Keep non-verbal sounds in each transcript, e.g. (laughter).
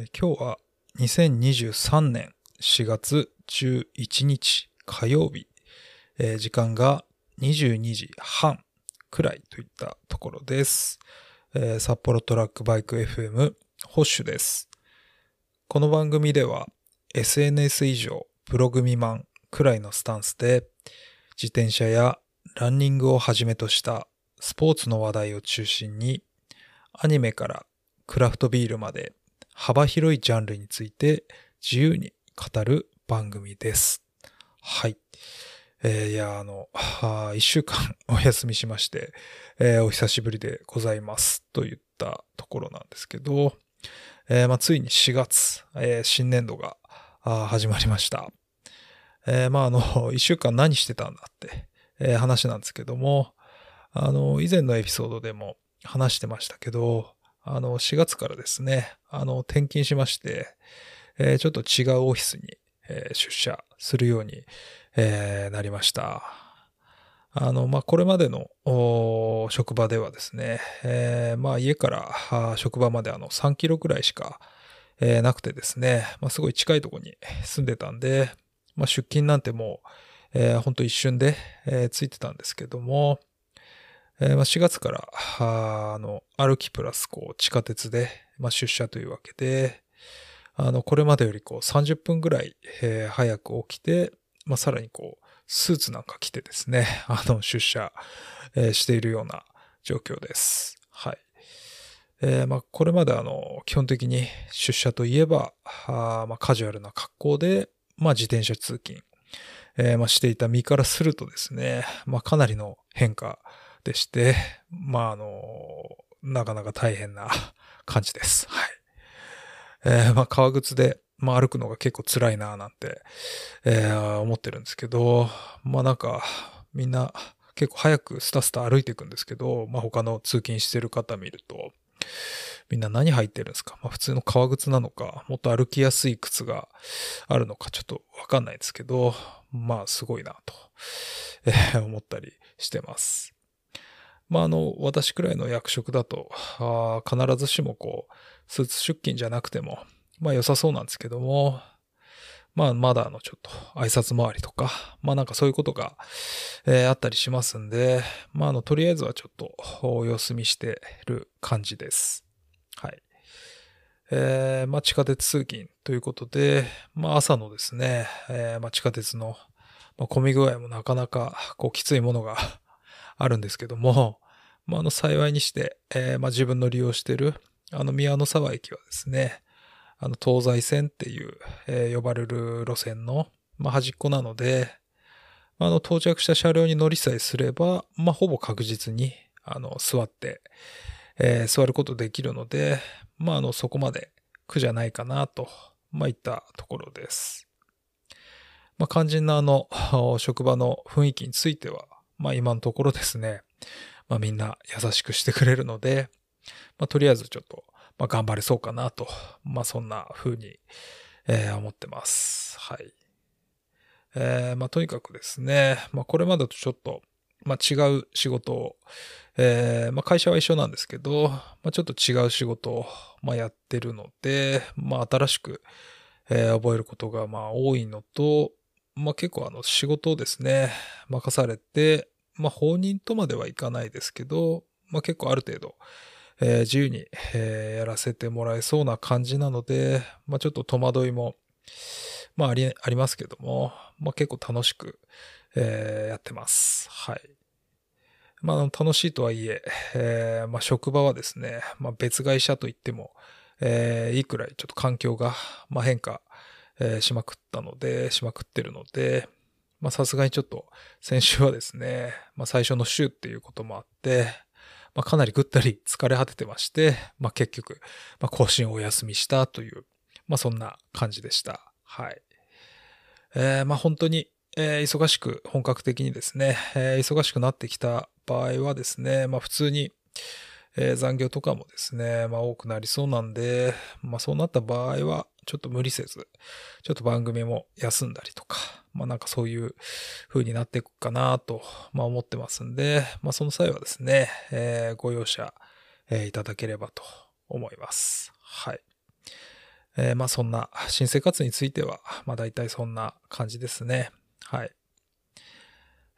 え今日は2023年4月11日火曜日、えー時間が22時半くらいといったところです。えー札幌トラックバイク FM ホッシュです。この番組では SNS 以上プログミマンくらいのスタンスで自転車やランニングをはじめとしたスポーツの話題を中心にアニメからクラフトビールまで幅広いジャンルについて自由に語る番組です。はい。えーいや、あの、一週間お休みしまして、えーお久しぶりでございます。といったところなんですけど、えーまあ、ついに4月、えー新年度が始まりました。えーまあ、あの、一週間何してたんだって、えー話なんですけども、あの、以前のエピソードでも話してましたけど、あの、4月からですね、あの、転勤しまして、えーちょっと違うオフィスに、えー出社するように、えーなりました。あの、まあ、これまでの職場ではですね、えまあ、家から職場まであの3キロくらいしか、えなくてですね、まあ、すごい近いところに住んでたんで、まあ、出勤なんてもう、えー、ほんと一瞬で、えーついてたんですけども、えーまあ、4月から、あの、歩きプラス、こう、地下鉄で、まあ、出社というわけで、あの、これまでよりこう、30分ぐらい、えー早く起きて、まあ、さらにこう、スーツなんか着てですね、(laughs) あの、出社、えーしているような状況です。はい。えーまあ、これまであの、基本的に出社といえば、あまあ、カジュアルな格好で、まあ、自転車通勤、えーまあ、していた身からするとですね、まあ、かなりの変化でして、まあ、あの、なかなか大変な (laughs) 感じです。はい。えーまあ、革靴で、まあ、歩くのが結構辛いななんて、えー思ってるんですけど、まあ、なんか、みんな結構早くスタスタ歩いていくんですけど、まあ、他の通勤してる方見ると、みんな何履いてるんですか？まあ、普通の革靴なのか、もっと歩きやすい靴があるのかちょっとわかんないですけど、まあ、すごいなと、えー思ったりしてます。まあ、あの、私くらいの役職だと、あ必ずしもこう、スーツ出勤じゃなくても、まあ良さそうなんですけども、まあまだあのちょっと挨拶回りとか、まあなんかそういうことが、えーあったりしますんで、まああのとりあえずはちょっとお休みしてる感じです。はい。えーまあ地下鉄通勤ということで、まあ朝のですね、えーまあ地下鉄の、まあ、混み具合もなかなかこうきついものがあるんですけども、まああの幸いにして、えーまあ自分の利用してるあの宮の沢駅はですね、あの東西線っていう、えー呼ばれる路線の、まあ、端っこなので、まああの到着した車両に乗りさえすれば、まあ、ほぼ確実にあの座って、えー座ることできるので、まあ、あのそこまで苦じゃないかなと、まあ、いったところです。まあ、肝心なあの職場の雰囲気については、まあ、今のところですね、まあ、みんな優しくしてくれるので、まあ、とりあえずちょっと、まあ、頑張れそうかなと、まあ、そんな風に、えー思ってます。はい。えーまあ、とにかくですね、まあ、これまでとちょっと、まあ、違う仕事を、えーまあ、会社は一緒なんですけど、まあ、ちょっと違う仕事を、まあ、やってるので、まあ、新しく、えー覚えることが、まあ、多いのと、まあ、結構あの、仕事をですね、任されて、まあ、放任とまではいかないですけど、まあ、結構ある程度、えー自由に、えーやらせてもらえそうな感じなので、まあ、ちょっと戸惑いも、まあ、あり、ありますけども、まあ、結構楽しく、えーやってます。はい。まあ、楽しいとはいえ、えーまあ、職場はですね、まあ、別会社といっても、えーいいくらいちょっと環境が、まあ、変化、えーしまくったので、しまくってるので、まあ、さすがにちょっと先週はですね、まあ、最初の週っていうこともあって、まあ、かなりぐったり疲れ果ててまして、まあ、結局、まあ、更新をお休みしたという、まあ、そんな感じでした。はい。えーまあ、本当に、えー忙しく、本格的にですね、えー忙しくなってきた場合はですね、まあ、普通に、えー残業とかもですね、まあ、多くなりそうなんで、まあ、そうなった場合は、ちょっと無理せず、ちょっと番組も休んだりとか、まあなんかそういう風になっていくかなと、まあ思ってますんで、まあその際はですね、えーご容赦、えーいただければと思います。はい。えー、まあそんな、新生活については、まあ大体そんな感じですね。はい。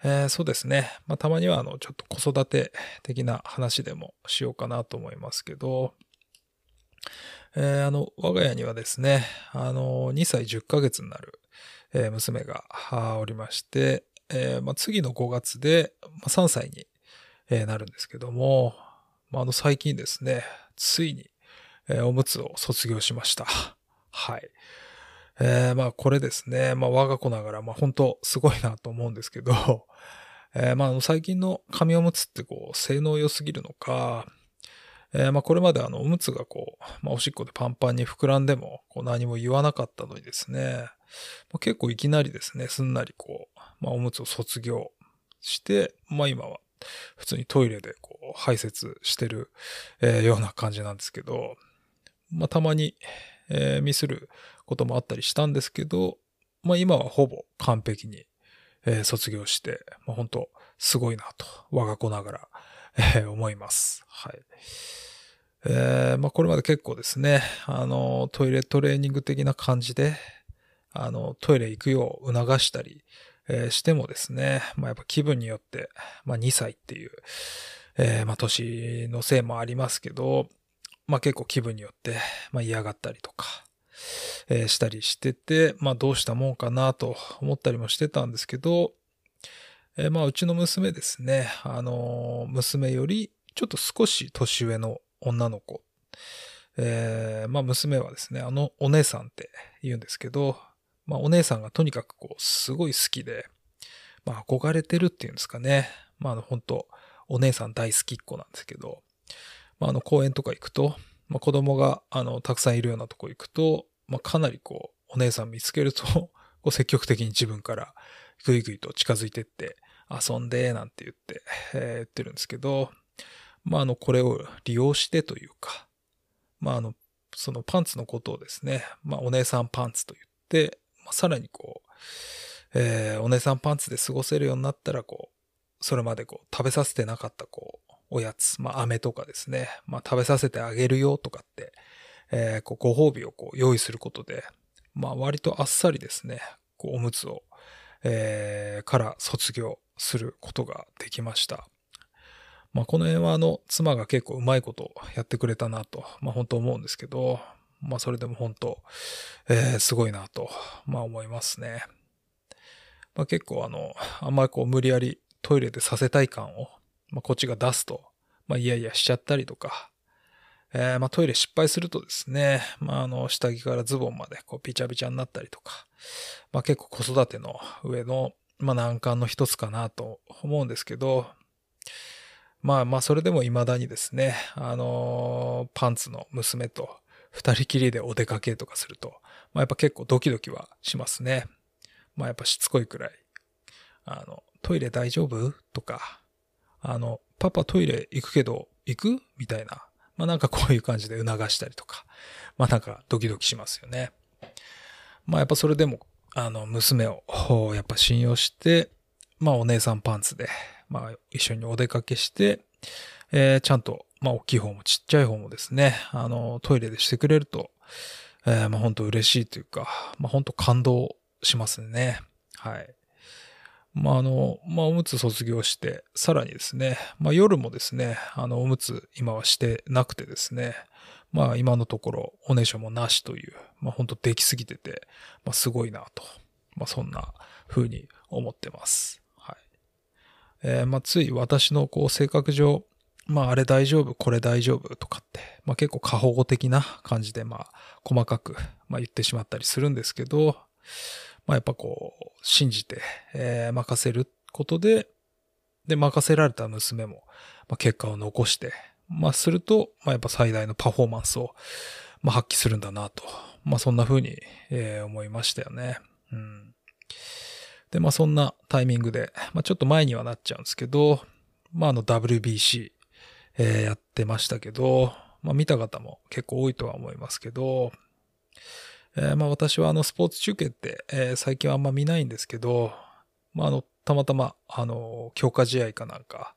えー、そうですね。まあたまにはあの、ちょっと子育て的な話でもしようかなと思いますけど、えー、あの、我が家にはですね、あの、2歳10ヶ月になる、えー、娘がおりまして、えーまあ、次の5月で、まあ、3歳に、え、なるんですけども、まあ、あの最近ですね、ついに、え、おむつを卒業しました。はい。え、まあこれですね、まあ我が子ながら、まあ本当すごいなと思うんですけど、え、まあ最近の紙おむつってこう性能良すぎるのか、えー、まあこれまであのおむつがこう、まあおしっこでパンパンに膨らんでもこう何も言わなかったのにですね、まあ、結構いきなりですね、すんなりこう、まあおむつを卒業して、まあ今は普通にトイレでこう排泄してる、えー、ような感じなんですけど、まあたまに、えー、ミスることもあったりしたんですけど、まあ今はほぼ完璧に、えー、卒業して、まあ本当すごいなと、我が子ながら、えー、思います。はい。えー、まあこれまで結構ですね、あの、トイレトレーニング的な感じで、あの、トイレ行くよう促したり、えー、してもですね、まあやっぱ気分によって、まあ2歳っていう、えー、まあ年のせいもありますけど、まあ結構気分によって、まあ嫌がったりとか、えー、したりしてて、まあどうしたもんかなと思ったりもしてたんですけど、えー、まあうちの娘ですね、あの娘よりちょっと少し年上の女の子、えー、まあ娘はですね、あのお姉さんって言うんですけど、まあお姉さんがとにかくこうすごい好きで、まあ憧れてるっていうんですかね。まああの本当お姉さん大好きっ子なんですけど、まああの公園とか行くと、まあ子供があのたくさんいるようなとこ行くと、まあかなりこうお姉さん見つけるとこう積極的に自分からぐいぐいと近づいてって遊んでなんて言って、えー、言ってるんですけど、まああのこれを利用してというか、まああのそのパンツのことをですね、まあお姉さんパンツと言って、まあ、さらにこう、えー、お姉さんパンツで過ごせるようになったら、こう、それまでこう、食べさせてなかったこう、おやつ、まあ、飴とかですね、まあ、食べさせてあげるよとかって、えー、こう、ご褒美をこう、用意することで、まあ、割とあっさりですね、こう、おむつを、えー、から卒業することができました。まあ、この辺はあの、妻が結構うまいことやってくれたなと、まあ、本当思うんですけど、まあそれでも本当、えー、すごいなと、まあ思いますね。まあ結構あの、あんまりこう無理やりトイレでさせたい感を、まあこっちが出すと、まあいやいやしちゃったりとか、えー、まあトイレ失敗するとですね、まああの下着からズボンまでこうビチャビチャになったりとか、まあ結構子育ての上の、まあ難関の一つかなと思うんですけど、まあまあそれでも未だにですね、あのー、パンツの娘と、二人きりでお出かけとかすると、まあやっぱ結構ドキドキはしますね。まあやっぱしつこいくらい。あの、トイレ大丈夫？とか、あの、パパトイレ行くけど、行く？みたいな。まあなんかこういう感じで促したりとか。まあなんかドキドキしますよね。まあやっぱそれでも、あの、娘をやっぱ信用して、まあお姉さんパンツで、まあ一緒にお出かけして、えー、ちゃんとまあ、大きい方もちっちゃい方もですね、あの、トイレでしてくれると、えー、まあ、本当嬉しいというか、まあ、本当感動しますね。はい。まあ、あの、まあ、おむつ卒業して、さらにですね、まあ、夜もですね、あの、おむつ今はしてなくてですね、まあ、今のところ、おねしょもなしという、まあ、本当できすぎてて、まあ、すごいなと、まあ、そんな風に思ってます。はい。えー、まあ、つい私のこう、性格上、まああれ大丈夫、これ大丈夫とかって、まあ結構過保護的な感じでまあ細かく、まあ、言ってしまったりするんですけど、まあやっぱこう信じて、えー、任せることで、で任せられた娘も、まあ、結果を残して、まあすると、まあやっぱ最大のパフォーマンスを、まあ発揮するんだなと、まあそんな風に、えー、思いましたよね。うん。で、まあそんなタイミングで、まあちょっと前にはなっちゃうんですけど、まああの WBC、えー、やってましたけど、まあ見た方も結構多いとは思いますけど、えー、まあ私はあのスポーツ中継って、えー、最近はあんま見ないんですけど、まああの、たまたまあの、強化試合かなんか、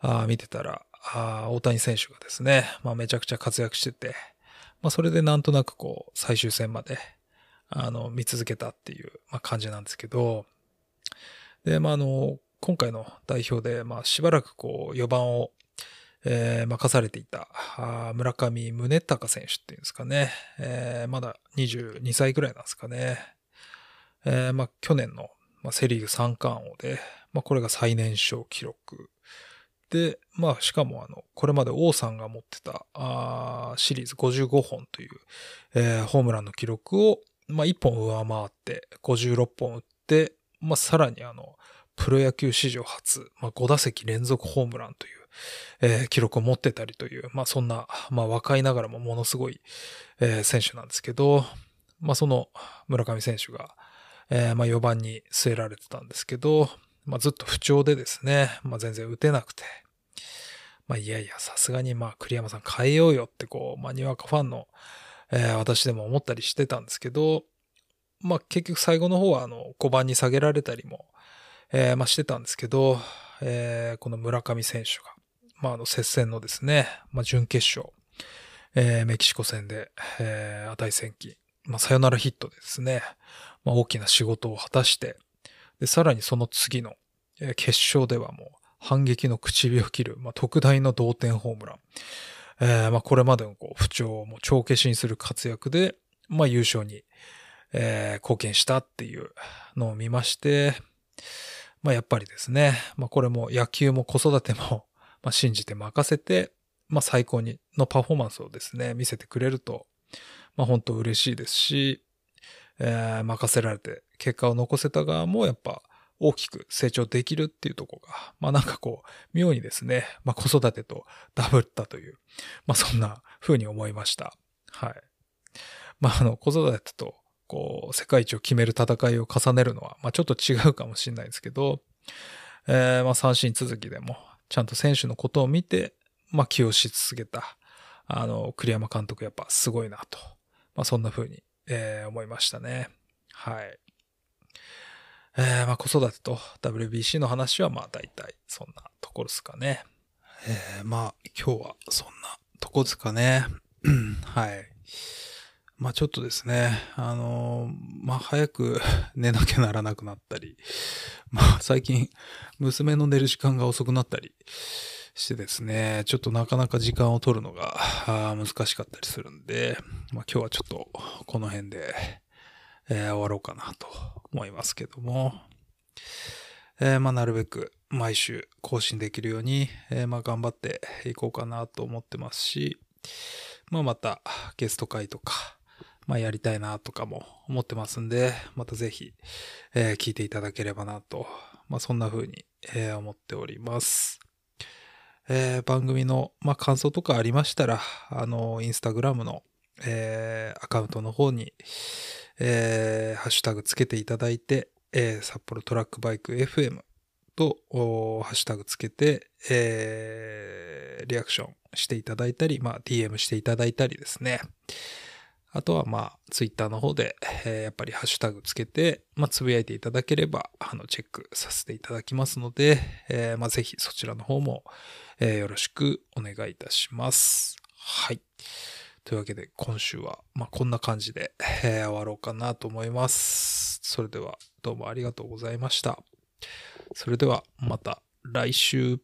あ見てたら、あ大谷選手がですね、まあめちゃくちゃ活躍してて、まあ、それでなんとなくこう、最終戦まで、あの、見続けたっていう、ま、感じなんですけど、で、まあ、あの、今回の代表で、まあ、しばらくこう、4番を、えー、任されていた、村上宗隆選手っていうんですかね。えー、まだ22歳ぐらいなんですかね。えー、まあ、去年の、まあ、セリーグ三冠王で、まあ、これが最年少記録。で、まあ、しかも、あの、これまで王さんが持ってた、あシリーズ55本という、えー、ホームランの記録を、まあ、1本上回って、56本打って、まあ、さらにあの、プロ野球史上初、まあ、5打席連続ホームランという、えー、記録を持ってたりという、まあ、そんな、まあ、若いながらもものすごい、えー、選手なんですけど、まあ、その村上選手が、えー、まあ、4番に据えられてたんですけど、まあ、ずっと不調でですね、まあ、全然打てなくて、まあ、いやいや、さすがに、まあ、栗山さん変えようよって、こう、まあ、にわかファンの、えー、私でも思ったりしてたんですけど、まあ、結局最後の方は、あの、5番に下げられたりも、えー、まあ、してたんですけど、えー、この村上選手が、まあ、あの、接戦のですね、まあ、準決勝、えー、メキシコ戦で、えー、値戦記、まあ、サヨナラヒットでですね、まあ、大きな仕事を果たして、で、さらにその次の、えー、決勝ではもう、反撃の唇を切る、まあ、特大の同点ホームラン。えー、まあ、これまでのこう不調をも帳消しにする活躍で、まあ、優勝に、えー、貢献したっていうのを見まして、まあやっぱりですね、まあこれも野球も子育ても、まあ信じて任せて、まあ最高にのパフォーマンスをですね、見せてくれると、まあ本当嬉しいですし、えー、任せられて結果を残せた側もやっぱ大きく成長できるっていうとこが、まあなんかこう、妙にですね、まあ子育てとダブったという、まあそんな風に思いました。はい。まああの、子育てとこう、世界一を決める戦いを重ねるのは、まあちょっと違うかもしれないですけど、えー、まあ三振続きでも、ちゃんと選手のことを見て、まあ起用し続けた、あの、栗山監督やっぱすごいなと、まあそんな風に、えー、思いましたね。はい。えー、まあ子育てと WBC の話はまあ大体そんなところですかね。えー、まあ今日はそんなとこですかね。(clears throat) はい。まあちょっとですね、あのまあ早く (laughs) 寝なきゃならなくなったり、まあ最近 (laughs) 娘の寝る時間が遅くなったりしてですね、ちょっとなかなか時間を取るのが難しかったりするんで、まあ今日はちょっとこの辺で、えー、終わろうかなと思いますけども、えー、まあなるべく毎週更新できるように、えー、まあ頑張っていこうかなと思ってますし、まあまたゲスト会とか、まあ、やりたいなとかも思ってますんで、またぜひ、えー、聞いていただければなと、まあ、そんな風に、えー、思っております。えー、番組の、まあ、感想とかありましたら、あの、インスタグラムの、えー、アカウントの方に、えー、ハッシュタグつけていただいて、えー、札幌トラックバイク FM と、ハッシュタグつけて、えー、リアクションしていただいたり、まあ、DM していただいたりですね。あとはまあ、ツイッターの方で、えー、やっぱりハッシュタグつけて、まあ、つぶやいていただければ、あの、チェックさせていただきますので、えー、まあ、ぜひそちらの方も、えー、よろしくお願いいたします。はい。というわけで、今週は、まあ、こんな感じで、えー、終わろうかなと思います。それでは、どうもありがとうございました。それでは、また来週。